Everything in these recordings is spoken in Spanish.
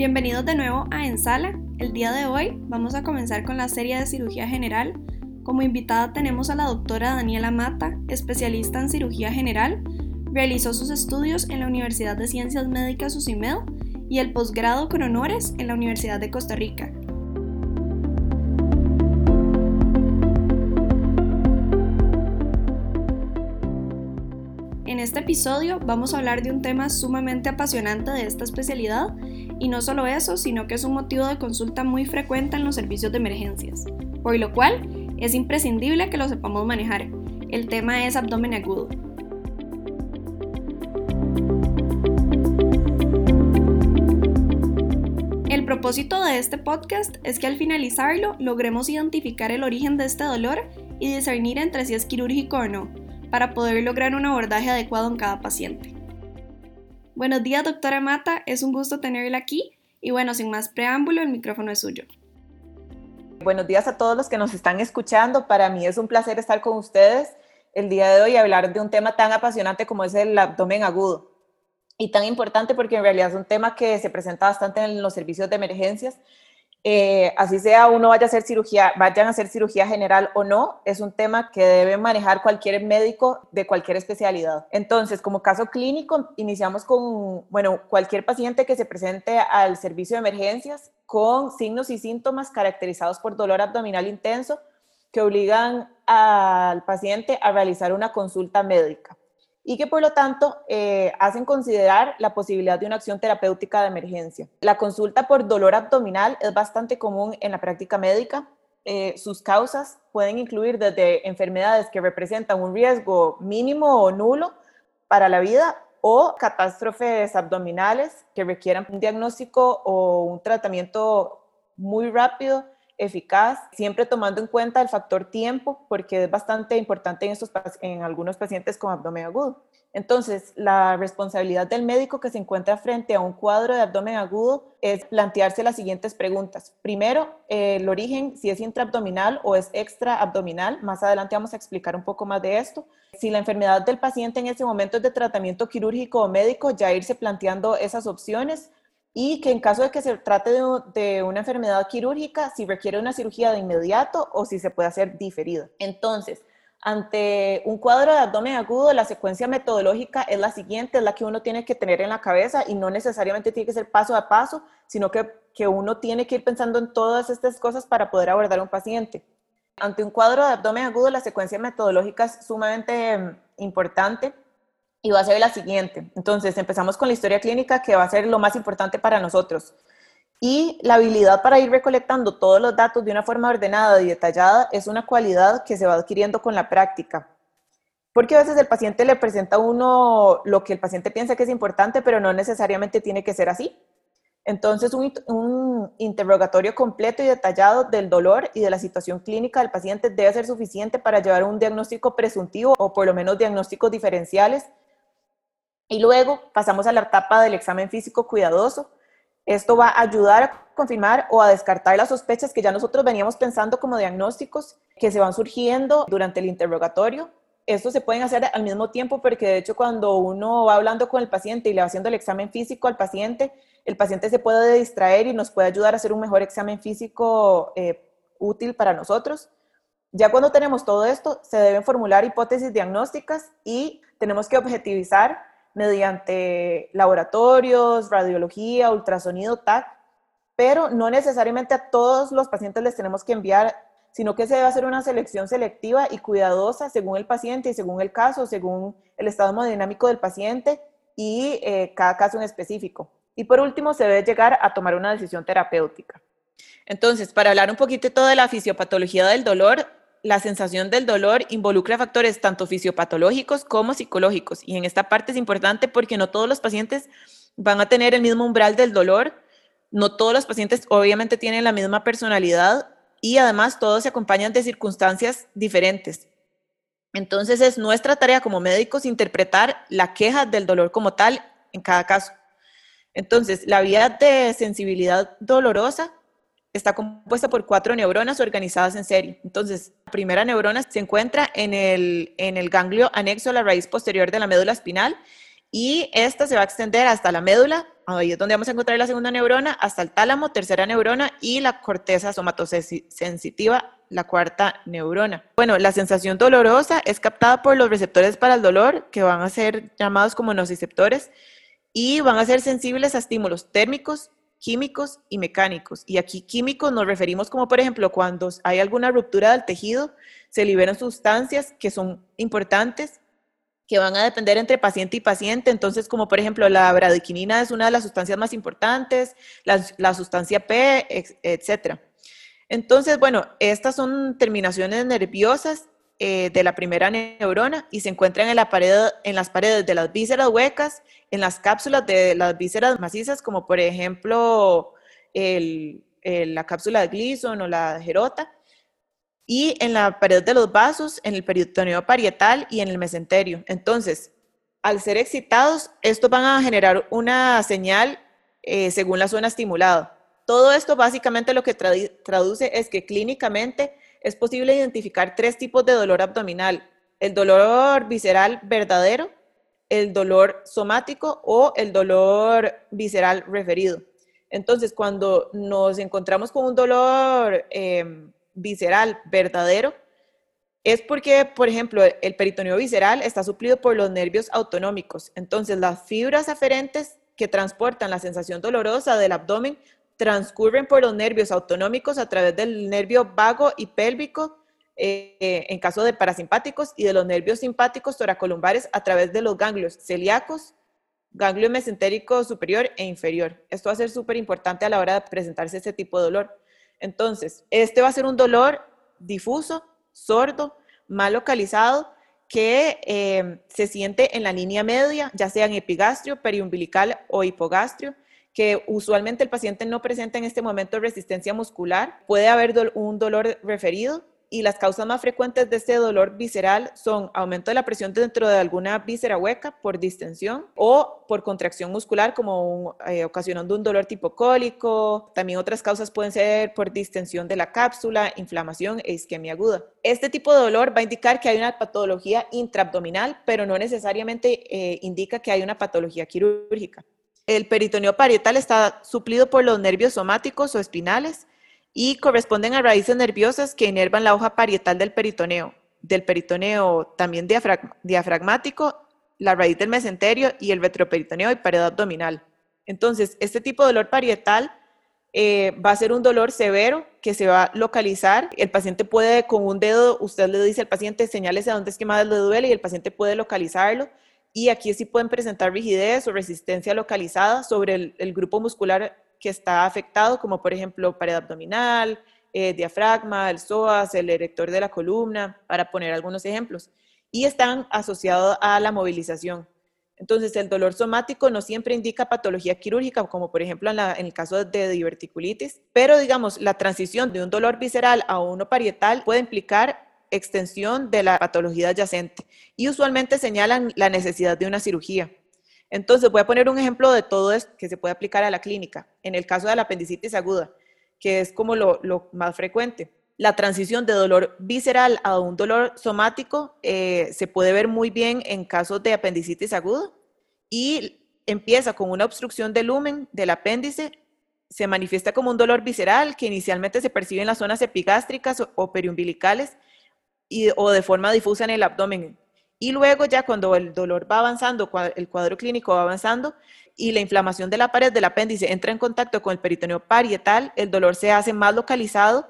Bienvenidos de nuevo a Ensala. El día de hoy vamos a comenzar con la serie de cirugía general. Como invitada tenemos a la doctora Daniela Mata, especialista en cirugía general. Realizó sus estudios en la Universidad de Ciencias Médicas UCIMED y el posgrado con honores en la Universidad de Costa Rica. En este episodio vamos a hablar de un tema sumamente apasionante de esta especialidad y no solo eso, sino que es un motivo de consulta muy frecuente en los servicios de emergencias, por lo cual es imprescindible que lo sepamos manejar. El tema es abdomen agudo. El propósito de este podcast es que al finalizarlo logremos identificar el origen de este dolor y discernir entre si es quirúrgico o no, para poder lograr un abordaje adecuado en cada paciente. Buenos días, doctora Mata, es un gusto tenerla aquí y bueno, sin más preámbulo, el micrófono es suyo. Buenos días a todos los que nos están escuchando. Para mí es un placer estar con ustedes el día de hoy y hablar de un tema tan apasionante como es el abdomen agudo. Y tan importante porque en realidad es un tema que se presenta bastante en los servicios de emergencias eh, así sea uno vaya a hacer cirugía, vayan a hacer cirugía general o no, es un tema que debe manejar cualquier médico de cualquier especialidad. Entonces, como caso clínico, iniciamos con, bueno, cualquier paciente que se presente al servicio de emergencias con signos y síntomas caracterizados por dolor abdominal intenso que obligan al paciente a realizar una consulta médica y que por lo tanto eh, hacen considerar la posibilidad de una acción terapéutica de emergencia. La consulta por dolor abdominal es bastante común en la práctica médica. Eh, sus causas pueden incluir desde enfermedades que representan un riesgo mínimo o nulo para la vida o catástrofes abdominales que requieran un diagnóstico o un tratamiento muy rápido eficaz, siempre tomando en cuenta el factor tiempo, porque es bastante importante en, estos, en algunos pacientes con abdomen agudo. Entonces, la responsabilidad del médico que se encuentra frente a un cuadro de abdomen agudo es plantearse las siguientes preguntas. Primero, el origen, si es intraabdominal o es extraabdominal. Más adelante vamos a explicar un poco más de esto. Si la enfermedad del paciente en ese momento es de tratamiento quirúrgico o médico, ya irse planteando esas opciones y que en caso de que se trate de, una enfermedad quirúrgica, si requiere una cirugía de inmediato o si se puede hacer diferida. Entonces, ante un cuadro de abdomen agudo, la secuencia metodológica es la siguiente, es la que uno tiene que tener en la cabeza y no necesariamente tiene que ser paso a paso, sino que, que uno tiene que ir pensando en todas estas cosas para poder abordar a un paciente. Ante un cuadro de abdomen agudo, la secuencia metodológica es sumamente mm, importante y va a ser la siguiente. Entonces, empezamos con la historia clínica, que va a ser lo más importante para nosotros. Y la habilidad para ir recolectando todos los datos de una forma ordenada y detallada es una cualidad que se va adquiriendo con la práctica. Porque a veces el paciente le presenta a uno lo que el paciente piensa que es importante, pero no necesariamente tiene que ser así. Entonces, un, interrogatorio completo y detallado del dolor y de la situación clínica del paciente debe ser suficiente para llevar un diagnóstico presuntivo o por lo menos diagnósticos diferenciales y luego pasamos a la etapa del examen físico cuidadoso. Esto va a ayudar a confirmar o a descartar las sospechas que ya nosotros veníamos pensando como diagnósticos que se van surgiendo durante el interrogatorio. Esto se pueden hacer al mismo tiempo porque de hecho cuando uno va hablando con el paciente y le va haciendo el examen físico al paciente, el paciente se puede distraer y nos puede ayudar a hacer un mejor examen físico eh, útil para nosotros. Ya cuando tenemos todo esto, se deben formular hipótesis diagnósticas y tenemos que objetivizar mediante laboratorios, radiología, ultrasonido, TAC, pero no necesariamente a todos los pacientes les tenemos que enviar, sino que se debe hacer una selección selectiva y cuidadosa según el paciente y según el caso, según el estado hemodinámico del paciente y eh, cada caso en específico. Y por último, se debe llegar a tomar una decisión terapéutica. Entonces, para hablar un poquito de la fisiopatología del dolor, la sensación del dolor involucra factores tanto fisiopatológicos como psicológicos. Y en esta parte es importante porque no todos los pacientes van a tener el mismo umbral del dolor, no todos los pacientes obviamente tienen la misma personalidad y además todos se acompañan de circunstancias diferentes. Entonces es nuestra tarea como médicos interpretar la queja del dolor como tal en cada caso. Entonces, la vía de sensibilidad dolorosa está compuesta por cuatro neuronas organizadas en serie. Entonces, la primera neurona se encuentra en el, en el ganglio anexo a la raíz posterior de la médula espinal y esta se va a extender hasta la médula, ahí es donde vamos a encontrar la segunda neurona, hasta el tálamo, tercera neurona, y la corteza somatosensitiva, la cuarta neurona. Bueno, la sensación dolorosa es captada por los receptores para el dolor, que van a ser llamados como nociceptores, y van a ser sensibles a estímulos térmicos, químicos y mecánicos. Y aquí químicos nos referimos como, por ejemplo, cuando hay alguna ruptura del tejido, se liberan sustancias que son importantes que van a depender entre paciente y paciente. Entonces, como por ejemplo, la bradiquinina es una de las sustancias más importantes, la, sustancia P, etc. Entonces, bueno, estas son terminaciones nerviosas eh, de la primera neurona y se encuentran en, las paredes de las vísceras huecas, en las cápsulas de las vísceras macizas, como por ejemplo la cápsula de Gleason o la Gerota, y en la pared de los vasos, en el peritoneo parietal y en el mesenterio. Entonces, al ser excitados, estos van a generar una señal eh, según la zona estimulada. Todo esto básicamente lo que traduce es que clínicamente es posible identificar tres tipos de dolor abdominal. El dolor visceral verdadero, el dolor somático o el dolor visceral referido. Entonces, cuando nos encontramos con un dolor em, visceral verdadero, es porque, por ejemplo, el peritoneo visceral está suplido por los nervios autonómicos. Entonces, las fibras aferentes que transportan la sensación dolorosa del abdomen transcurren por los nervios autonómicos a través del nervio vago y pélvico eh, en caso de parasimpáticos y de los nervios simpáticos toracolumbares a través de los ganglios celíacos, ganglio mesentérico superior e inferior. Esto va a ser súper importante a la hora de presentarse este tipo de dolor. Entonces, este va a ser un dolor difuso, sordo, mal localizado, que eh, se siente en la línea media, ya sea en epigastrio, periumbilical o hipogastrio, que usualmente el paciente no presenta en este momento resistencia muscular. Puede haber un dolor referido y las causas más frecuentes de este dolor visceral son aumento de la presión dentro de alguna víscera hueca por distensión o por contracción muscular, como eh, ocasionando un dolor tipo cólico. También otras causas pueden ser por distensión de la cápsula, inflamación e isquemia aguda. Este tipo de dolor va a indicar que hay una patología intraabdominal, pero no necesariamente eh, indica que hay una patología quirúrgica. El peritoneo parietal está suplido por los nervios somáticos o espinales y corresponden a raíces nerviosas que inervan la hoja parietal del peritoneo, del peritoneo también diafragmático, la raíz del mesenterio y el retroperitoneo y pared abdominal. Entonces, este tipo de dolor parietal eh, va a ser un dolor severo que se va a localizar. El paciente puede, con un dedo, usted le dice al paciente, señales a dónde es que más le duele y el paciente puede localizarlo. Y aquí sí pueden presentar rigidez o resistencia localizada sobre el grupo muscular que está afectado, como por ejemplo pared abdominal, eh, diafragma, el psoas, el erector de la columna, para poner algunos ejemplos. Y están asociados a la movilización. Entonces, el dolor somático no siempre indica patología quirúrgica, como por ejemplo en, el caso de diverticulitis, pero digamos, la transición de un dolor visceral a uno parietal puede implicar extensión de la patología adyacente y usualmente señalan la necesidad de una cirugía. Entonces, voy a poner un ejemplo de todo esto que se puede aplicar a la clínica. En el caso de la apendicitis aguda, que es como lo, más frecuente. La transición de dolor visceral a un dolor somático eh, se puede ver muy bien en casos de apendicitis aguda y empieza con una obstrucción del lumen del apéndice, se manifiesta como un dolor visceral que inicialmente se percibe en las zonas epigástricas o, periumbilicales o de forma difusa en el abdomen. Y luego ya cuando el dolor va avanzando, el cuadro clínico va avanzando y la inflamación de la pared del apéndice entra en contacto con el peritoneo parietal, el dolor se hace más localizado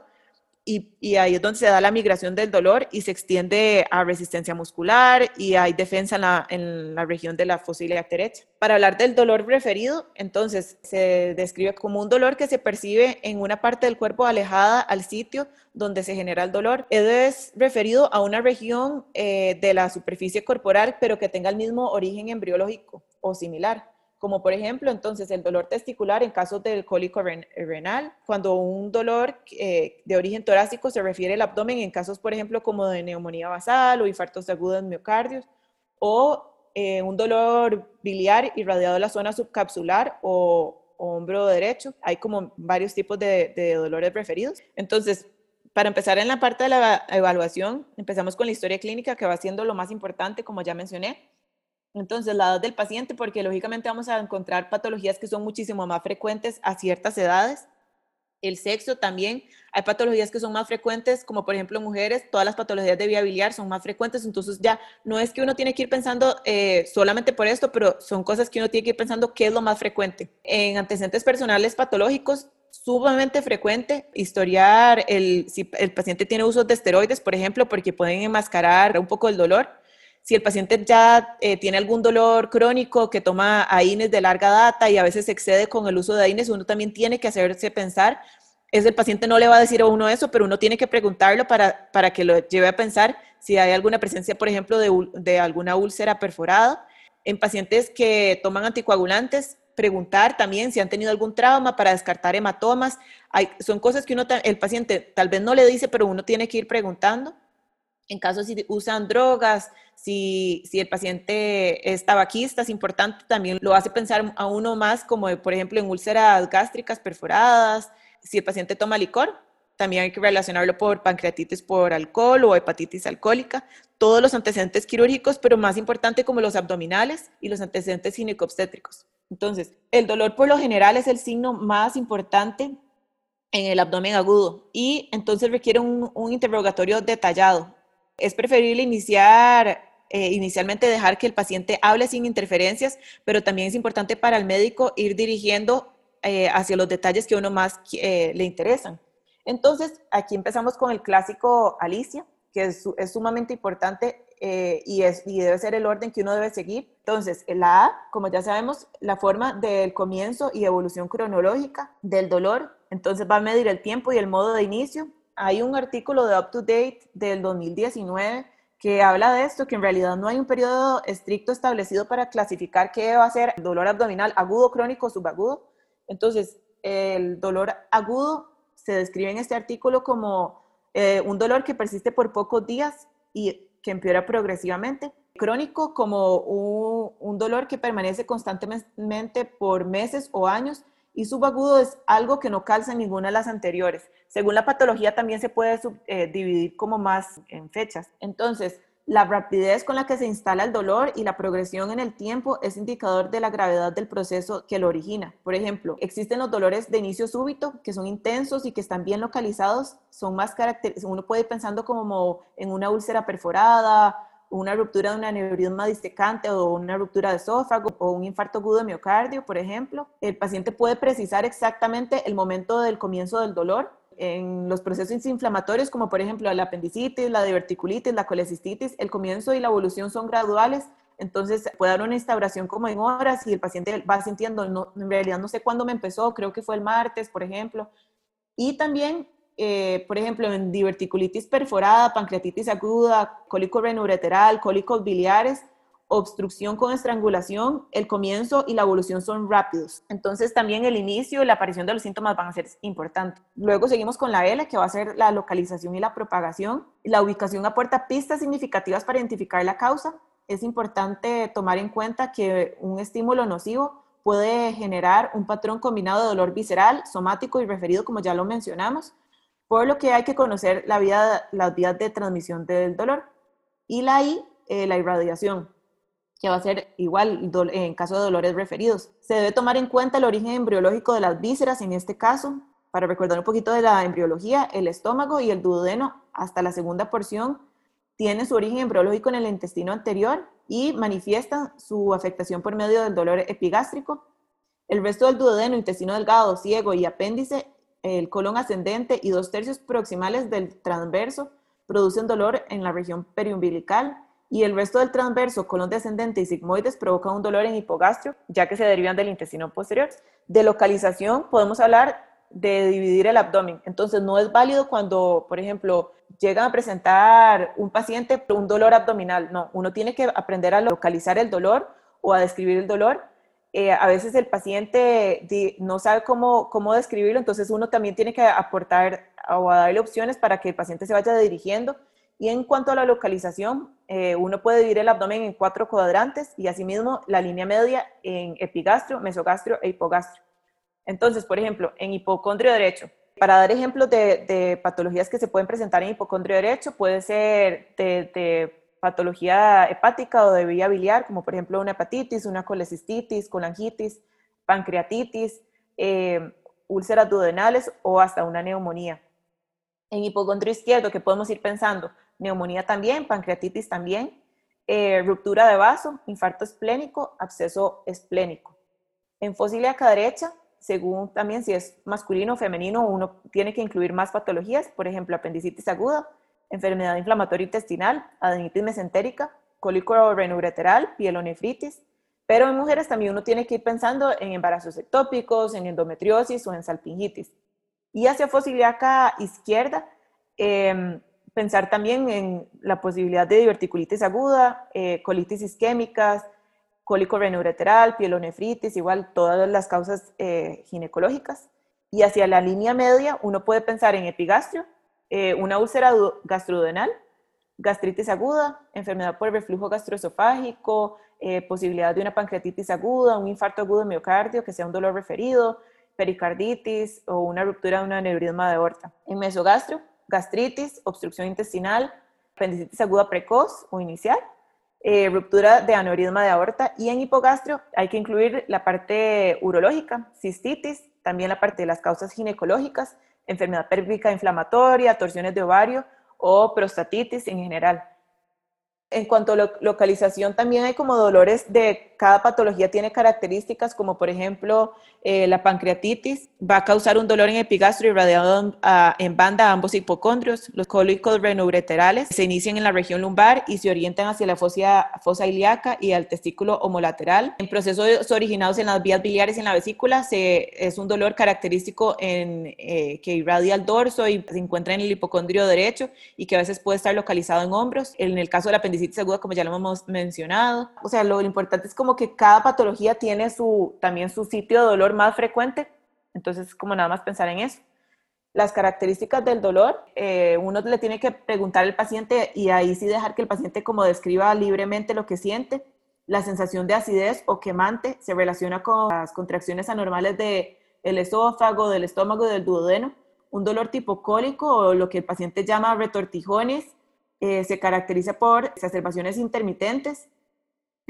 y, ahí es donde se da la migración del dolor y se extiende a resistencia muscular y hay defensa en la, región de la fosa derecha. Para hablar del dolor referido, entonces se describe como un dolor que se percibe en una parte del cuerpo alejada al sitio donde se genera el dolor. Es referido a una región eh, de la superficie corporal, pero que tenga el mismo origen embriológico o similar como por ejemplo entonces el dolor testicular en casos del cólico renal, cuando un dolor eh, de origen torácico se refiere al abdomen en casos por ejemplo como de neumonía basal o infartos agudos miocardios, o eh, un dolor biliar irradiado de la zona subcapsular o, hombro derecho. Hay como varios tipos de, de dolores referidos. Entonces, para empezar en la parte de la evaluación, empezamos con la historia clínica, que va siendo lo más importante, como ya mencioné. Entonces, la edad del paciente, porque lógicamente vamos a encontrar patologías que son muchísimo más frecuentes a ciertas edades. El sexo también, hay patologías que son más frecuentes, como por ejemplo mujeres, todas las patologías de vía son más frecuentes, entonces ya no es que uno tiene que ir pensando eh, solamente por esto, pero son cosas que uno tiene que ir pensando qué es lo más frecuente. En antecedentes personales patológicos, sumamente frecuente historiar el, si el paciente tiene uso de esteroides, por ejemplo, porque pueden enmascarar un poco el dolor. Si el paciente ya eh, tiene algún dolor crónico que toma AINES de larga data y a veces excede con el uso de AINES, uno también tiene que hacerse pensar. Es el paciente no le va a decir a uno eso, pero uno tiene que preguntarlo para, para que lo lleve a pensar si hay alguna presencia, por ejemplo, de, de alguna úlcera perforada. En pacientes que toman anticoagulantes, preguntar también si han tenido algún trauma para descartar hematomas. Son cosas que uno, el paciente tal vez no le dice, pero uno tiene que ir preguntando. En caso si usan drogas, si, si el paciente es tabaquista, es importante, también lo hace pensar a uno más como, por ejemplo, en úlceras gástricas perforadas. Si el paciente toma licor, también hay que relacionarlo por pancreatitis por alcohol o hepatitis alcohólica. Todos los antecedentes quirúrgicos, pero más importante como los abdominales y los antecedentes ginecobstétricos. Entonces, el dolor por lo general es el signo más importante en el abdomen agudo y entonces requiere un, interrogatorio detallado. Es preferible iniciar, eh, inicialmente dejar que el paciente hable sin interferencias, pero también es importante para el médico ir dirigiendo eh, hacia los detalles que uno más eh, le interesan. Entonces, aquí empezamos con el clásico Alicia, que es, sumamente importante y, es, y debe ser el orden que uno debe seguir. Entonces, la A, como ya sabemos, la forma del comienzo y evolución cronológica del dolor. Entonces va a medir el tiempo y el modo de inicio. Hay un artículo de Up to Date del 2019 que habla de esto, que en realidad no hay un periodo estricto establecido para clasificar qué va a ser dolor abdominal agudo, crónico o subagudo. Entonces, el dolor agudo se describe en este artículo como eh, un dolor que persiste por pocos días y que empeora progresivamente. Crónico como un, dolor que permanece constantemente por meses o años y subagudo es algo que no calza en ninguna de las anteriores. Según la patología también se puede eh, dividir como más en fechas. Entonces, la rapidez con la que se instala el dolor y la progresión en el tiempo es indicador de la gravedad del proceso que lo origina. Por ejemplo, existen los dolores de inicio súbito que son intensos y que están bien localizados, son más característicos. Uno puede ir pensando como en una úlcera perforada, una ruptura de un aneurisma distecante o una ruptura de esófago o un infarto agudo de miocardio, por ejemplo. El paciente puede precisar exactamente el momento del comienzo del dolor en los procesos inflamatorios, como por ejemplo la apendicitis, la diverticulitis, la colecistitis, el comienzo y la evolución son graduales, entonces puede dar una instauración como en horas y el paciente va sintiendo, no, en realidad no sé cuándo me empezó, creo que fue el martes, por ejemplo. Y también, eh, por ejemplo, en diverticulitis perforada, pancreatitis aguda, cólico renoureteral, cólicos biliares, obstrucción con estrangulación, el comienzo y la evolución son rápidos. Entonces también el inicio y la aparición de los síntomas van a ser importantes. Luego seguimos con la L, que va a ser la localización y la propagación. La ubicación aporta pistas significativas para identificar la causa. Es importante tomar en cuenta que un estímulo nocivo puede generar un patrón combinado de dolor visceral, somático y referido, como ya lo mencionamos, por lo que hay que conocer la vía, las vías de transmisión del dolor. Y la eh, la irradiación que va a ser igual en caso de dolores referidos. Se debe tomar en cuenta el origen embriológico de las vísceras en este caso. Para recordar un poquito de la embriología, el estómago y el duodeno hasta la segunda porción tienen su origen embriológico en el intestino anterior y manifiestan su afectación por medio del dolor epigástrico. El resto del duodeno, intestino delgado, ciego y apéndice, el colon ascendente y dos tercios proximales del transverso producen dolor en la región periumbilical y el resto del transverso, colon descendente y sigmoides provoca un dolor en hipogastrio, ya que se derivan del intestino posterior. De localización podemos hablar de dividir el abdomen. Entonces no es válido cuando, por ejemplo, llegan a presentar un paciente un dolor abdominal. No, uno tiene que aprender a localizar el dolor o a describir el dolor. Eh, a veces el paciente no sabe cómo, cómo describirlo, entonces uno también tiene que aportar o darle opciones para que el paciente se vaya dirigiendo y en cuanto a la localización, eh, uno puede dividir el abdomen en cuatro cuadrantes y asimismo la línea media en epigastrio, mesogastrio e hipogastrio. Entonces, por ejemplo, en hipocondrio derecho, para dar ejemplos de, patologías que se pueden presentar en hipocondrio derecho, puede ser de, patología hepática o de vía biliar, como por ejemplo una hepatitis, una colecistitis, colangitis, pancreatitis, eh, úlceras duodenales o hasta una neumonía. En hipocondrio izquierdo, que podemos ir pensando, neumonía también, pancreatitis también, eh, ruptura de vaso, infarto esplénico, absceso esplénico. En fosiliaca derecha, según también si es masculino o femenino, uno tiene que incluir más patologías, por ejemplo, apendicitis aguda, enfermedad inflamatoria intestinal, adenitis mesentérica, cólico renoureteral, pielonefritis, pero en mujeres también uno tiene que ir pensando en embarazos ectópicos, en endometriosis o en salpingitis. Y hacia fosiliaca izquierda, em, pensar también en la posibilidad de diverticulitis aguda, eh, colitis isquémicas, cólico renoureteral, pielonefritis, igual todas las causas eh, ginecológicas. Y hacia la línea media uno puede pensar en epigastrio, eh, una úlcera gastrodenal, gastritis aguda, enfermedad por reflujo gastroesofágico, eh, posibilidad de una pancreatitis aguda, un infarto agudo de miocardio que sea un dolor referido, pericarditis o una ruptura de un aneurisma de aorta. En mesogastro, gastritis, obstrucción intestinal, apendicitis aguda precoz o inicial, eh, ruptura de aneurisma de aorta y en hipogastrio hay que incluir la parte urológica, cistitis, también la parte de las causas ginecológicas, enfermedad pélvica inflamatoria, torsiones de ovario o prostatitis en general. En cuanto a localización, también hay como dolores de cada patología tiene características, como por ejemplo eh, la pancreatitis va a causar un dolor en epigastro irradiado en banda a ambos hipocondrios. Los cólicos renoureterales se inician en la región lumbar y se orientan hacia la fosa, fosa ilíaca y al testículo homolateral. En procesos originados en las vías biliares y en la vesícula se, es un dolor característico en, eh, que irradia al dorso y se encuentra en el hipocondrio derecho y que a veces puede estar localizado en hombros. En el caso de la apendicitis aguda, como ya lo hemos mencionado. O sea, lo importante es como que cada patología tiene su, también su sitio de dolor más frecuente, entonces como nada más pensar en eso. Las características del dolor, eh, uno le tiene que preguntar al paciente y ahí sí dejar que el paciente como describa libremente lo que siente. La sensación de acidez o quemante se relaciona con las contracciones anormales del el esófago, del estómago y del duodeno. Un dolor tipo cólico o lo que el paciente llama retortijones eh, se caracteriza por exacerbaciones intermitentes,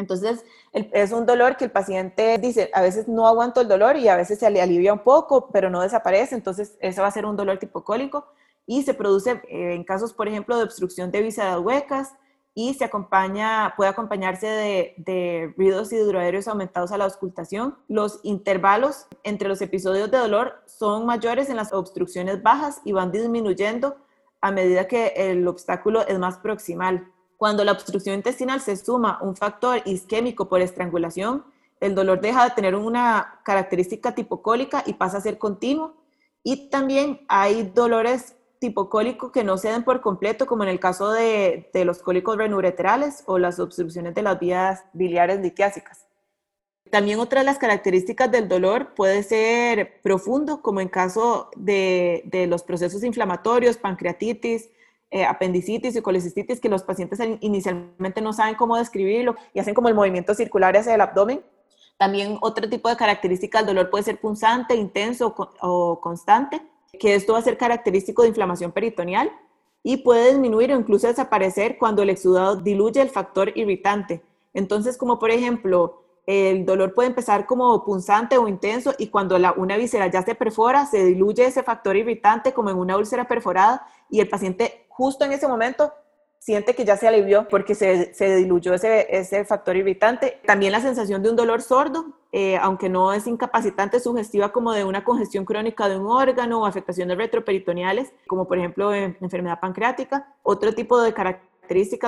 entonces, es un dolor que el paciente dice, a veces no aguanto el dolor y a veces se le alivia un poco, pero no desaparece. Entonces, eso va a ser un dolor tipo cólico y se produce eh, en casos, por ejemplo, de obstrucción de vísceras huecas y se acompaña, puede acompañarse de, de ruidos hidroaéreos aumentados a la auscultación. Los intervalos entre los episodios de dolor son mayores en las obstrucciones bajas y van disminuyendo a medida que el obstáculo es más proximal. Cuando la obstrucción intestinal se suma un factor isquémico por estrangulación, el dolor deja de tener una característica tipocólica y pasa a ser continuo. Y también hay dolores tipocólicos que no se den por completo, como en el caso de, los cólicos renoureterales o las obstrucciones de las vías biliares litiásicas. También otra de las características del dolor puede ser profundo, como en caso de, de los procesos inflamatorios, pancreatitis, eh, apendicitis y colecistitis que los pacientes inicialmente no saben cómo describirlo y hacen como el movimiento circular hacia el abdomen. También otro tipo de característica del dolor puede ser punzante, intenso o constante, que esto va a ser característico de inflamación peritoneal y puede disminuir o incluso desaparecer cuando el exudado diluye el factor irritante. Entonces, como por ejemplo, el dolor puede empezar como punzante o intenso y cuando la, una víscera ya se perfora, se diluye ese factor irritante como en una úlcera perforada y el paciente justo en ese momento siente que ya se alivió porque se, se diluyó ese, ese, factor irritante. También la sensación de un dolor sordo, eh, aunque no es incapacitante, sugestiva como de una congestión crónica de un órgano o afectaciones retroperitoneales, como por ejemplo en enfermedad pancreática. Otro tipo de características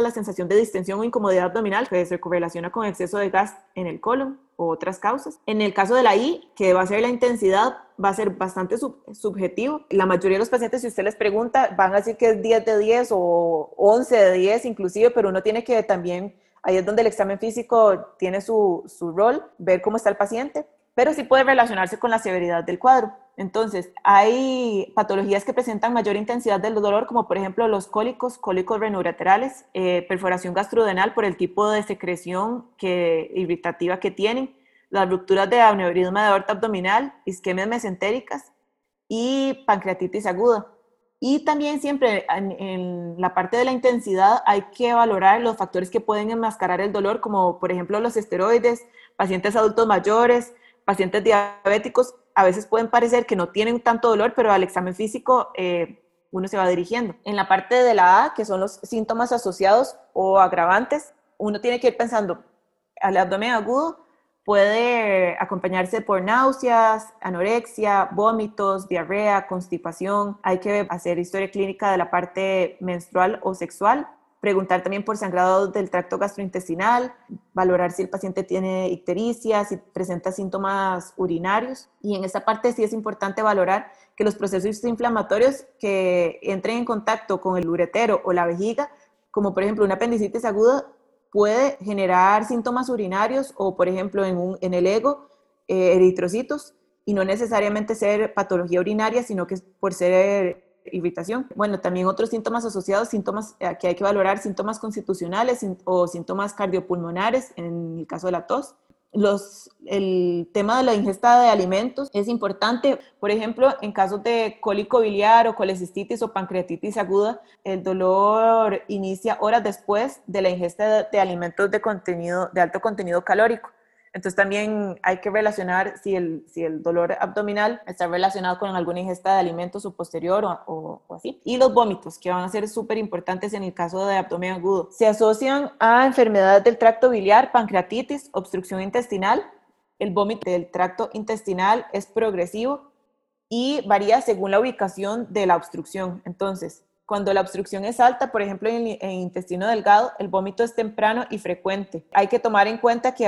la sensación de distensión o incomodidad abdominal que se correlaciona con exceso de gas en el colon o otras causas. En el caso de la I, que va a ser la intensidad, va a ser bastante subjetivo. La mayoría de los pacientes, si usted les pregunta, van a decir que es 10 de 10 o 11 de 10 inclusive, pero uno tiene que también, ahí es donde el examen físico tiene su, su rol, ver cómo está el paciente, pero sí puede relacionarse con la severidad del cuadro. Entonces, hay patologías que presentan mayor intensidad del dolor, como por ejemplo los cólicos, cólicos renoureterales, eh, perforación gastrodenal por el tipo de secreción que, irritativa que tienen, las rupturas de aneurisma de aorta abdominal, isquemias mesentéricas y pancreatitis aguda. Y también siempre en, la parte de la intensidad hay que valorar los factores que pueden enmascarar el dolor, como por ejemplo los esteroides, pacientes adultos mayores, pacientes diabéticos, a veces pueden parecer que no tienen tanto dolor, pero al examen físico eh, uno se va dirigiendo. En la parte de la A, que son los síntomas asociados o agravantes, uno tiene que ir pensando al abdomen agudo, Puede acompañarse por náuseas, anorexia, vómitos, diarrea, constipación. Hay que hacer historia clínica de la parte menstrual o sexual. Preguntar también por sangrado del tracto gastrointestinal, valorar si el paciente tiene ictericia, si presenta síntomas urinarios. Y en esta parte sí es importante valorar que los procesos inflamatorios que entren en contacto con el uretero o la vejiga, como por ejemplo una apendicitis aguda, puede generar síntomas urinarios o, por ejemplo, en, un, en el ego, eh, eritrocitos, y no necesariamente ser patología urinaria, sino que por ser irritación. Bueno, también otros síntomas asociados, síntomas eh, que hay que valorar, síntomas constitucionales o síntomas cardiopulmonares, en el caso de la tos los, el tema de la ingesta de alimentos es importante. Por ejemplo, en casos de cólico biliar o colecistitis o pancreatitis aguda, el dolor inicia horas después de la ingesta de alimentos de, contenido, de alto contenido calórico. Entonces también hay que relacionar si el, si el dolor abdominal está relacionado con alguna ingesta de alimentos o posterior o, o, así. Y los vómitos, que van a ser súper importantes en el caso de abdomen agudo. Se asocian a enfermedades del tracto biliar, pancreatitis, obstrucción intestinal. El vómito del tracto intestinal es progresivo y varía según la ubicación de la obstrucción. Entonces, cuando la obstrucción es alta, por ejemplo, en, el intestino delgado, el vómito es temprano y frecuente. Hay que tomar en cuenta que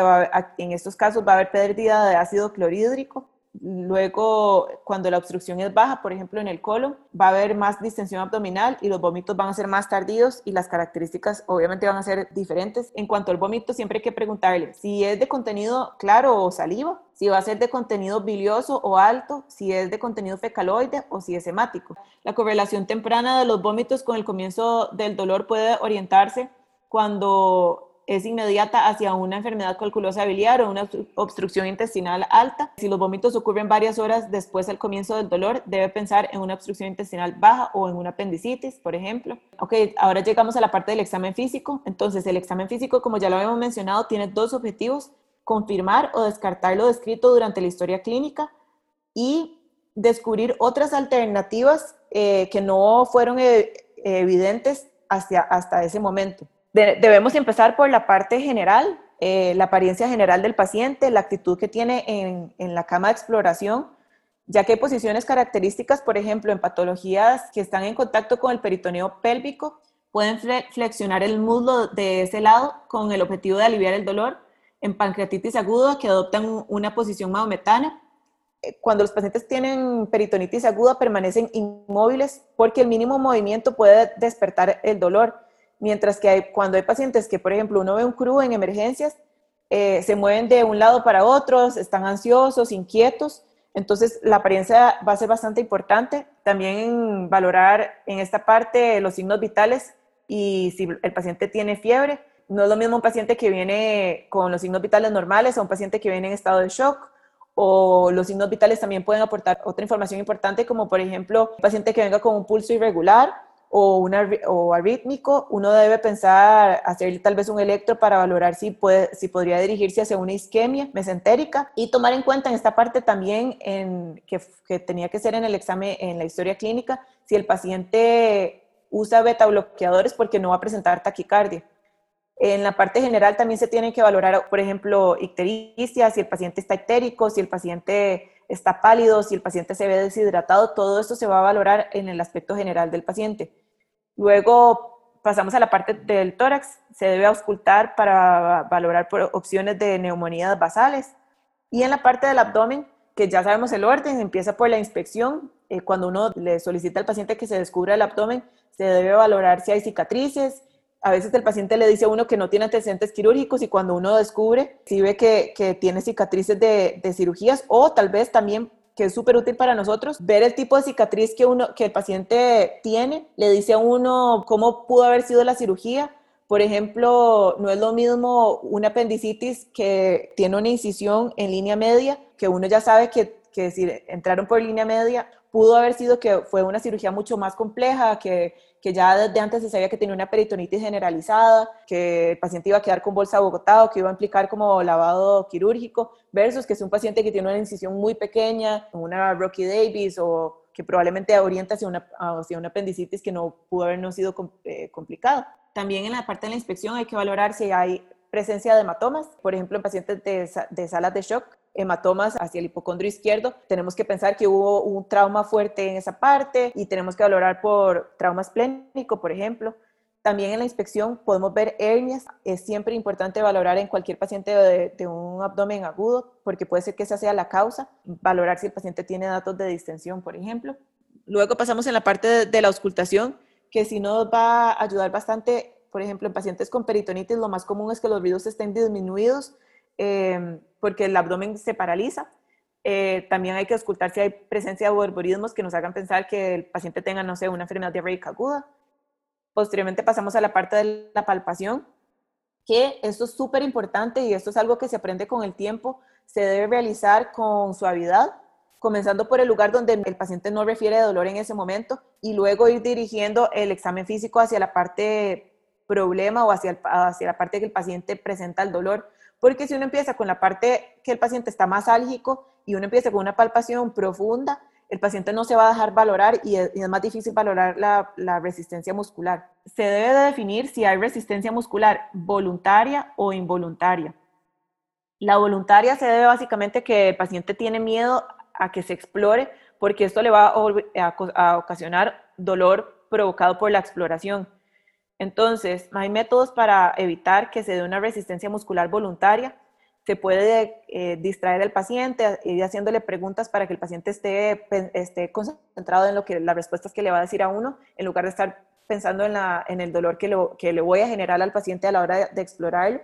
en estos casos va a haber pérdida de ácido clorhídrico. Luego, cuando la obstrucción es baja, por ejemplo, en el colon, va a haber más distensión abdominal y los vómitos van a ser más tardíos y las características obviamente van a ser diferentes. En cuanto al vómito, siempre hay que preguntarle si es de contenido claro o saliva si va a ser de contenido bilioso o alto, si es de contenido fecaloide o si es hemático. La correlación temprana de los vómitos con el comienzo del dolor puede orientarse cuando es inmediata hacia una enfermedad calculosa biliar o una obstrucción intestinal alta. Si los vómitos ocurren varias horas después del comienzo del dolor, debe pensar en una obstrucción intestinal baja o en una apendicitis, por ejemplo. Ok, ahora llegamos a la parte del examen físico. Entonces, el examen físico, como ya lo habíamos mencionado, tiene dos objetivos confirmar o descartar lo descrito durante la historia clínica y descubrir otras alternativas eh, que no fueron eh, evidentes hacia, hasta ese momento. Debemos empezar por la parte general, eh, la apariencia general del paciente, la actitud que tiene en, en la cama de exploración, ya que hay posiciones características, por ejemplo, en patologías que están en contacto con el peritoneo pélvico, pueden flexionar el muslo de ese lado con el objetivo de aliviar el dolor en pancreatitis aguda que adoptan una posición maometana. Eh, cuando los pacientes tienen peritonitis aguda permanecen inmóviles porque el mínimo movimiento puede despertar el dolor, mientras que cuando hay pacientes que, por ejemplo, uno ve un cru en emergencias, eh, se mueven de un lado para otro, están ansiosos, inquietos, entonces la apariencia va a ser bastante importante. También valorar en esta parte los signos vitales y si el paciente tiene fiebre no es lo mismo un paciente que viene con los signos vitales normales a un paciente que viene en estado de shock o los signos vitales también pueden aportar otra información importante como por ejemplo un paciente que venga con un pulso irregular o, una, o uno debe pensar hacer tal vez un electro para valorar si, puede, si podría dirigirse hacia una isquemia mesentérica y tomar en cuenta en esta parte también en, que, tenía que ser en el examen, en la historia clínica, si el paciente usa beta bloqueadores porque no va a presentar taquicardia. En la parte general también se tiene que valorar, por ejemplo, ictericia, si el paciente está ictérico, si el paciente está pálido, si el paciente se ve deshidratado, todo esto se va a valorar en el aspecto general del paciente. Luego pasamos a la parte del tórax, se debe auscultar para valorar por opciones de neumonías basales. Y en la parte del abdomen, que ya sabemos el orden, empieza por la inspección. Eh, cuando uno le solicita al paciente que se descubra el abdomen, se debe valorar si hay cicatrices, a veces el paciente le dice a uno que no tiene antecedentes quirúrgicos y cuando uno descubre, si ve que, tiene cicatrices de, cirugías o tal vez también que es súper útil para nosotros, ver el tipo de cicatriz que, uno, que el paciente tiene, le dice a uno cómo pudo haber sido la cirugía. Por ejemplo, no es lo mismo una apendicitis que tiene una incisión en línea media, que uno ya sabe que, que si entraron por línea media pudo haber sido que fue una cirugía mucho más compleja, que, que ya desde antes se sabía que tenía una peritonitis generalizada, que el paciente iba a quedar con bolsa bogotado, que iba a implicar como lavado quirúrgico, versus que es un paciente que tiene una incisión muy pequeña, una Rocky Davis o que probablemente orienta hacia una, hacia una apendicitis que no pudo habernos sido eh, complicada. También en la parte de la inspección hay que valorar si hay presencia de hematomas, por ejemplo, en pacientes de, de salas de shock, hematomas hacia el hipocondrio izquierdo, tenemos que pensar que hubo un trauma fuerte en esa parte y tenemos que valorar por trauma esplénico, por ejemplo. También en la inspección podemos ver hernias. Es siempre importante valorar en cualquier paciente de, un abdomen agudo, porque puede ser que esa sea la causa. Valorar si el paciente tiene datos de distensión, por ejemplo. Luego pasamos en la parte de, la auscultación, que si nos va a ayudar bastante, por ejemplo, en pacientes con peritonitis, lo más común es que los ruidos estén disminuidos, eh, porque el abdomen se paraliza. Eh, también hay que auscultar si hay presencia de borborismos que nos hagan pensar que el paciente tenga, no sé, una enfermedad diarreica aguda. Posteriormente pasamos a la parte de la palpación, que esto es súper importante y esto es algo que se aprende con el tiempo. Se debe realizar con suavidad, comenzando por el lugar donde el paciente no refiere dolor en ese momento y luego ir dirigiendo el examen físico hacia la parte problema o hacia, hacia la parte que el paciente presenta el dolor. Porque si uno empieza con la parte que el paciente está más álgico y uno empieza con una palpación profunda, el paciente no se va a dejar valorar y es, más difícil valorar la, resistencia muscular. Se debe de definir si hay resistencia muscular voluntaria o involuntaria. La voluntaria se debe básicamente que el paciente tiene miedo a que se explore porque esto le va a ocasionar dolor provocado por la exploración. Entonces, hay métodos para evitar que se dé una resistencia muscular voluntaria se puede eh, distraer al paciente y haciéndole preguntas para que el paciente esté, esté concentrado en lo que las respuestas que le va a decir a uno, en lugar de estar pensando en, la, en el dolor que, lo, que le voy a generar al paciente a la hora de, de explorarlo.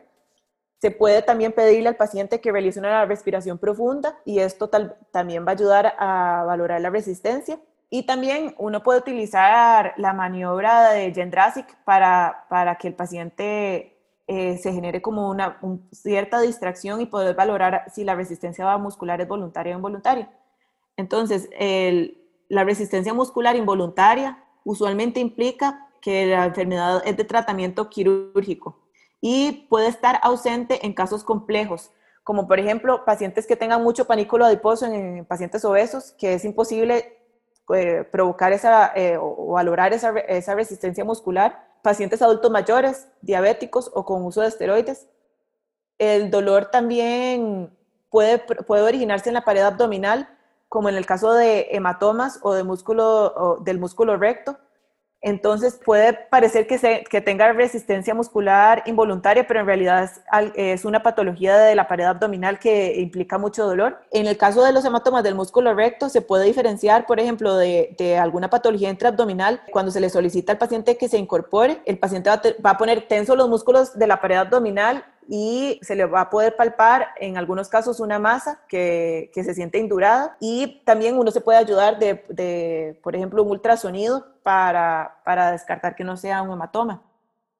Se puede también pedirle al paciente que realice una respiración profunda y esto tal, también va a ayudar a valorar la resistencia. Y también uno puede utilizar la maniobra de Jendrasic para, para que el paciente eh, se genere como una cierta distracción y poder valorar si la resistencia muscular es voluntaria o involuntaria. Entonces, la resistencia muscular involuntaria usualmente implica que la enfermedad es de tratamiento quirúrgico y puede estar ausente en casos complejos, como por ejemplo pacientes que tengan mucho panículo adiposo en, pacientes obesos, que es imposible eh, provocar esa eh, o valorar esa, esa resistencia muscular pacientes adultos mayores, diabéticos o con uso de esteroides. El dolor también puede, puede originarse en la pared abdominal, como en el caso de hematomas o, de músculo, o del músculo recto, entonces puede parecer que, tenga resistencia muscular involuntaria, pero en realidad es, una patología de la pared abdominal que implica mucho dolor. En el caso de los hematomas del músculo recto, se puede diferenciar, por ejemplo, de, alguna patología intraabdominal. Cuando se le solicita al paciente que se incorpore, el paciente va a poner tenso los músculos de la pared abdominal y se le va a poder palpar en algunos casos una masa que, que se siente indurada y también uno se puede ayudar de, de por ejemplo, un ultrasonido para, para, descartar que no sea un hematoma.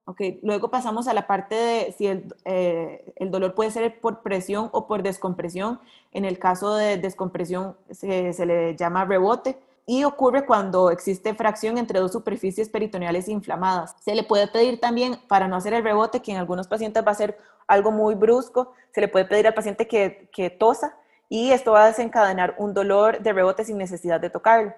Okay. Luego pasamos a la parte de si el, eh, el, dolor puede ser por presión o por descompresión. En el caso de descompresión se, se le llama rebote y ocurre cuando existe fracción entre dos superficies peritoneales inflamadas. Se le puede pedir también, para no hacer el rebote, que en algunos pacientes va a ser algo muy brusco, se le puede pedir al paciente que, que tosa y esto va a desencadenar un dolor de rebote sin necesidad de tocarlo.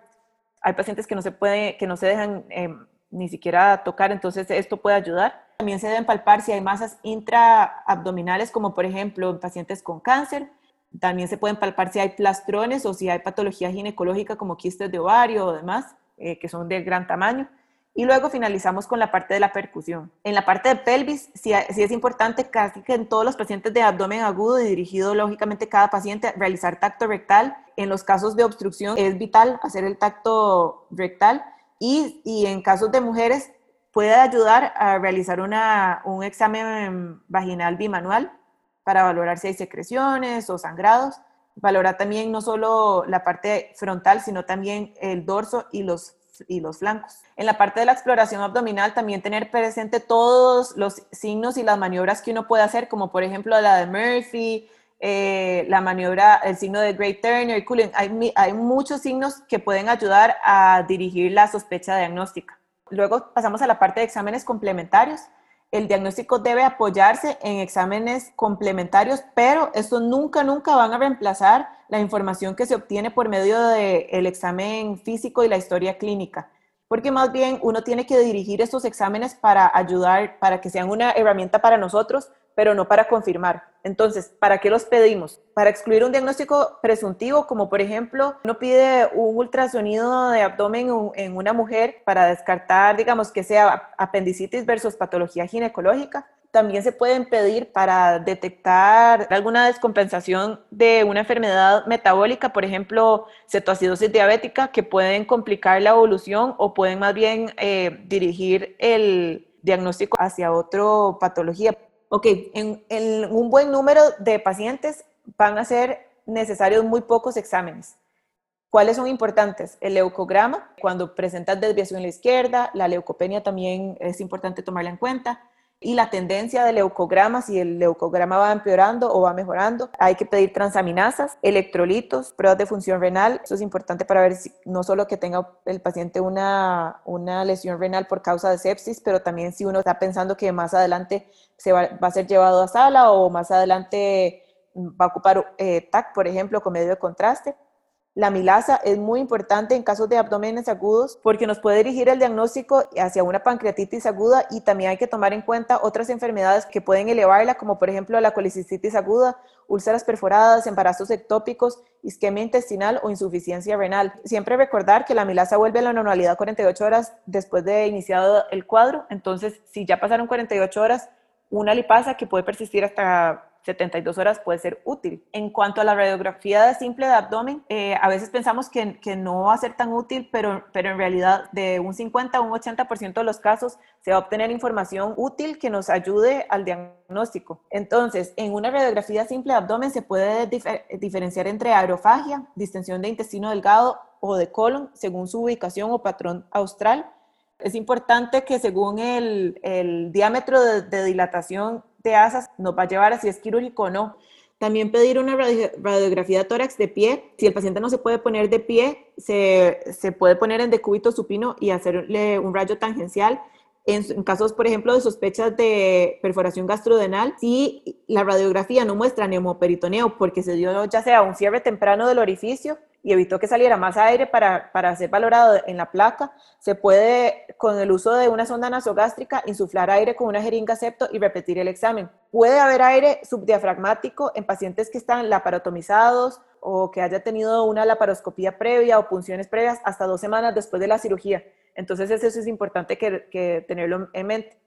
Hay pacientes que no se, puede, que no se dejan em, ni siquiera tocar, entonces esto puede ayudar. También se deben palpar si hay masas intraabdominales, como por ejemplo en pacientes con cáncer, también se pueden palpar si hay plastrones o si hay patología ginecológica como quistes de ovario o demás, eh, que son de gran tamaño. Y luego finalizamos con la parte de la percusión. En la parte de pelvis, sí, es importante casi que en todos los pacientes de abdomen agudo y dirigido lógicamente cada paciente realizar tacto rectal. En los casos de obstrucción es vital hacer el tacto rectal y, y en casos de mujeres puede ayudar a realizar una, un examen vaginal bimanual para valorar si hay secreciones o sangrados. Valorar también no solo la parte frontal, sino también el dorso y los, y los flancos. En la parte de la exploración abdominal, también tener presente todos los signos y las maniobras que uno puede hacer, como por ejemplo la de Murphy, eh, la maniobra, el signo de Great Turner Cullen. Hay muchos signos que pueden ayudar a dirigir la sospecha diagnóstica. Luego pasamos a la parte de exámenes complementarios. El diagnóstico debe apoyarse en exámenes complementarios, pero estos nunca, nunca van a reemplazar la información que se obtiene por medio del examen físico y la historia clínica porque más bien uno tiene que dirigir estos exámenes para ayudar, para que sean una herramienta para nosotros, pero no para confirmar. Entonces, ¿para qué los pedimos? Para excluir un diagnóstico presuntivo, como por ejemplo, uno pide un ultrasonido de abdomen en una mujer para descartar, digamos, que sea apendicitis versus patología ginecológica también se pueden pedir para detectar alguna descompensación de una enfermedad metabólica, por ejemplo, cetoacidosis diabética, que pueden complicar la evolución o pueden más bien eh, dirigir el diagnóstico hacia otra patología. Ok, en, un buen número de pacientes van a ser necesarios muy pocos exámenes. ¿Cuáles son importantes? El leucograma, cuando presentas desviación en la izquierda, la leucopenia también es importante tomarla en cuenta y la tendencia de leucograma, si el leucograma va empeorando o va mejorando, hay que pedir transaminasas, electrolitos, pruebas de función renal. Eso es importante para ver si, no solo que tenga el paciente una, una lesión renal por causa de sepsis, pero también si uno está pensando que más adelante se va, va a ser llevado a sala o más adelante va a ocupar eh, TAC, por ejemplo, con medio de contraste. La milasa es muy importante en casos de abdómenes agudos porque nos puede dirigir el diagnóstico hacia una pancreatitis aguda y también hay que tomar en cuenta otras enfermedades que pueden elevarla, como por ejemplo la colicistitis aguda, úlceras perforadas, embarazos ectópicos, isquemia intestinal o insuficiencia renal. Siempre recordar que la milasa vuelve a la normalidad 48 horas después de iniciado el cuadro, entonces si ya pasaron 48 horas, una lipasa que puede persistir hasta 72 horas puede ser útil. En cuanto a la radiografía de simple de abdomen, eh, a veces pensamos que, que, no va a ser tan útil, pero, pero en realidad de un 50 a un 80% de los casos se va a obtener información útil que nos ayude al diagnóstico. Entonces, en una radiografía simple de abdomen se puede diferenciar entre aerofagia, distensión de intestino delgado o de colon, según su ubicación o patrón austral. Es importante que según el, el diámetro de dilatación de asas va a llevar a si es quirúrgico o no. También pedir una radiografía de tórax de pie. Si el paciente no se puede poner de pie, se, se puede poner en decúbito supino y hacerle un rayo tangencial. En, en, casos, por ejemplo, de sospechas de perforación gastrodenal, si la radiografía no muestra neumoperitoneo porque se dio ya sea un cierre temprano del orificio y evitó que saliera más aire para, para ser valorado en la placa, se puede, con el uso de una sonda nasogástrica, insuflar aire con una jeringa septo y repetir el examen. Puede haber aire subdiafragmático en pacientes que están laparotomizados o que haya tenido una laparoscopía previa o punciones previas hasta dos semanas después de la cirugía. Entonces eso es importante que, que tenerlo en mente.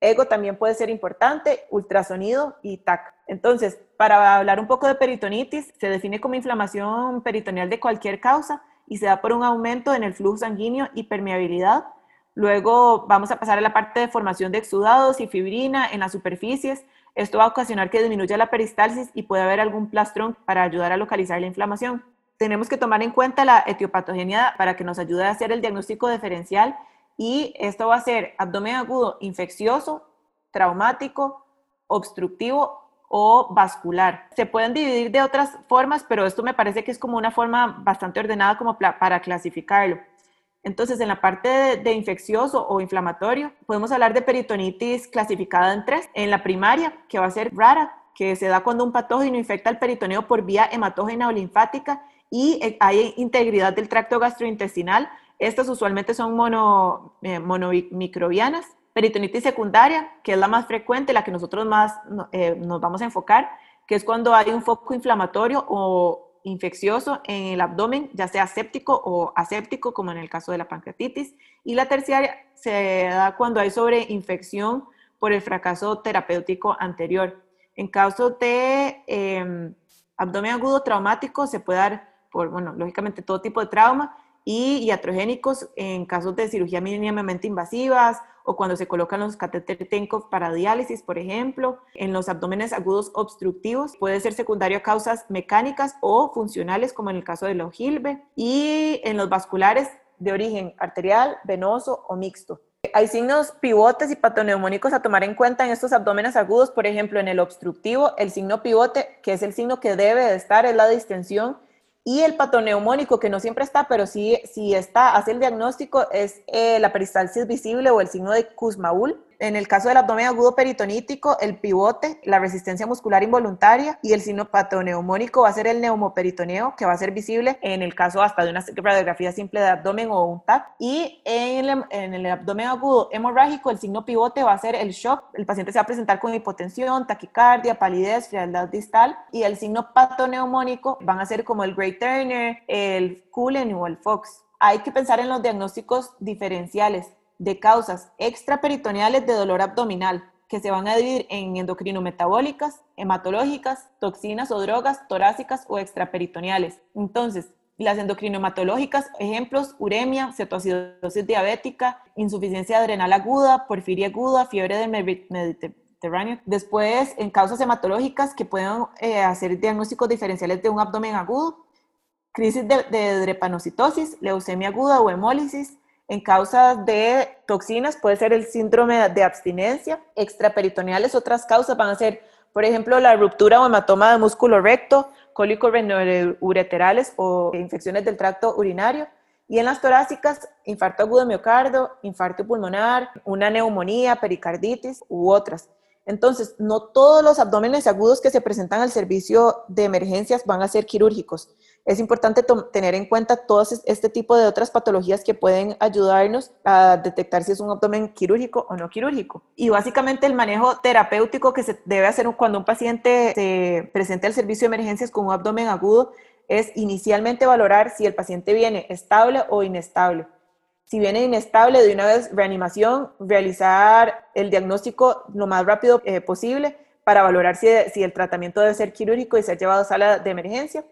Ego también puede ser importante, ultrasonido y TAC. Entonces, para hablar un poco de peritonitis, se define como inflamación peritoneal de cualquier causa y se da por un aumento en el flujo sanguíneo y permeabilidad. Luego vamos a pasar a la parte de formación de exudados y fibrina en las superficies. Esto va a ocasionar que disminuya la peristalsis y puede haber algún plastrón para ayudar a localizar la inflamación. Tenemos que tomar en cuenta la etiopatogenia para que nos ayude a hacer el diagnóstico diferencial y esto va a ser abdomen agudo infeccioso, traumático, obstructivo o vascular. Se pueden dividir de otras formas, pero esto me parece que es como una forma bastante ordenada como para clasificarlo. Entonces, en la parte de, infeccioso o inflamatorio, podemos hablar de peritonitis clasificada en tres. En la primaria, que va a ser rara, que se da cuando un patógeno infecta el peritoneo por vía hematógena o linfática y eh, hay integridad del tracto gastrointestinal, estas usualmente son mono, eh, monomicrobianas. Peritonitis secundaria, que es la más frecuente, la que nosotros más eh, nos vamos a enfocar, que es cuando hay un foco inflamatorio o infeccioso en el abdomen, ya sea séptico o aséptico, como en el caso de la pancreatitis. Y la terciaria se da cuando hay sobreinfección por el fracaso terapéutico anterior. En caso de em, abdomen agudo traumático, se puede dar por, bueno, lógicamente todo tipo de trauma, y iatrogénicos en casos de cirugía mínimamente invasivas o cuando se colocan los catéteres TENCOV para diálisis, por ejemplo, en los abdómenes agudos obstructivos, puede ser secundario a causas mecánicas o funcionales, como en el caso de la ojilbe, y en los vasculares de origen arterial, venoso o mixto. hay signos pivotes y patoneumónicos a tomar en cuenta en estos abdómenes agudos. Por ejemplo, en el obstructivo, el signo pivote, que es el signo que debe de estar, es la distensión. Y el patoneumónico, que no siempre está, pero sí, sí está, hace el diagnóstico, es eh, la peristalsis visible o el signo de Kussmaul. En el caso del abdomen agudo peritonítico, el pivote, la resistencia muscular involuntaria y el signo patoneumónico va a ser el neumoperitoneo, que va a ser visible en el caso hasta de una radiografía simple de abdomen o un TAC. Y en el, en el abdomen agudo hemorrágico, el signo pivote va a ser el shock. El paciente se va a presentar con hipotensión, taquicardia, palidez, frialdad distal. Y el signo patoneumónico van a ser como el Gray Turner, el Cullen o el Fox. Hay que pensar en los diagnósticos diferenciales de causas extraperitoneales de dolor abdominal, que se van a dividir en endocrinometabólicas, hematológicas, toxinas o drogas torácicas o extraperitoneales. Entonces, las endocrinomatológicas, ejemplos, uremia, cetoacidosis diabética, insuficiencia adrenal aguda, porfiria aguda, fiebre del Mediterráneo. Después, en causas hematológicas que pueden eh, hacer diagnósticos diferenciales de un abdomen agudo, crisis de, de drepanocitosis, leucemia aguda o hemólisis, en causas de toxinas puede ser el síndrome de abstinencia. Extraperitoneales, otras causas van a ser, por ejemplo, la ruptura o hematoma de músculo recto, cólicos ureterales o infecciones del tracto urinario. Y en las torácicas, infarto agudo de miocardio, infarto pulmonar, una neumonía, pericarditis u otras. Entonces, no todos los abdómenes agudos que se presentan al servicio de emergencias van a ser quirúrgicos. Es importante tener en cuenta todo este tipo de otras patologías que pueden ayudarnos a detectar si es un abdomen quirúrgico o no quirúrgico. Y básicamente el manejo terapéutico que se debe hacer cuando un paciente se presenta al servicio de emergencias con un abdomen agudo es inicialmente valorar si el paciente viene estable o inestable si viene inestable, de una vez reanimación, realizar el diagnóstico lo más rápido eh, posible para valorar si, si, el tratamiento debe ser quirúrgico y ser llevado a sala de emergencia.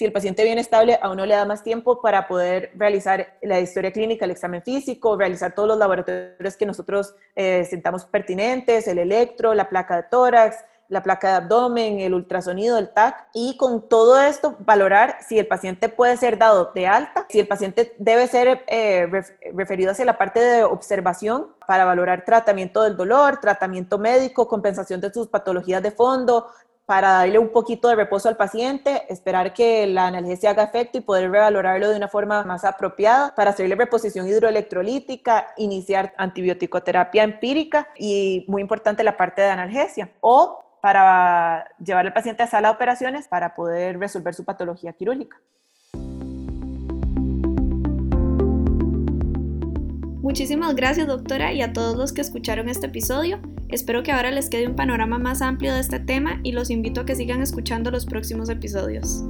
Si el paciente viene estable, a uno le da más tiempo para poder realizar la historia clínica, el examen físico, realizar todos los laboratorios que nosotros eh, sentamos pertinentes, el electro, la placa de tórax, la placa de abdomen, el ultrasonido, el TAC, y con todo esto valorar si el paciente puede ser dado de alta, si el paciente debe ser eh, referido hacia la parte de observación para valorar tratamiento del dolor, tratamiento médico, compensación de sus patologías de fondo, para darle un poquito de reposo al paciente, esperar que la analgesia haga efecto y poder revalorarlo de una forma más apropiada para hacerle reposición hidroelectrolítica, iniciar antibiótico-terapia empírica y muy importante la parte de analgesia. O para llevar al paciente a sala de operaciones para poder resolver su patología quirúrgica. Muchísimas gracias doctora y a todos los que escucharon este episodio. Espero que ahora les quede un panorama más amplio de este tema y los invito a que sigan escuchando los próximos episodios.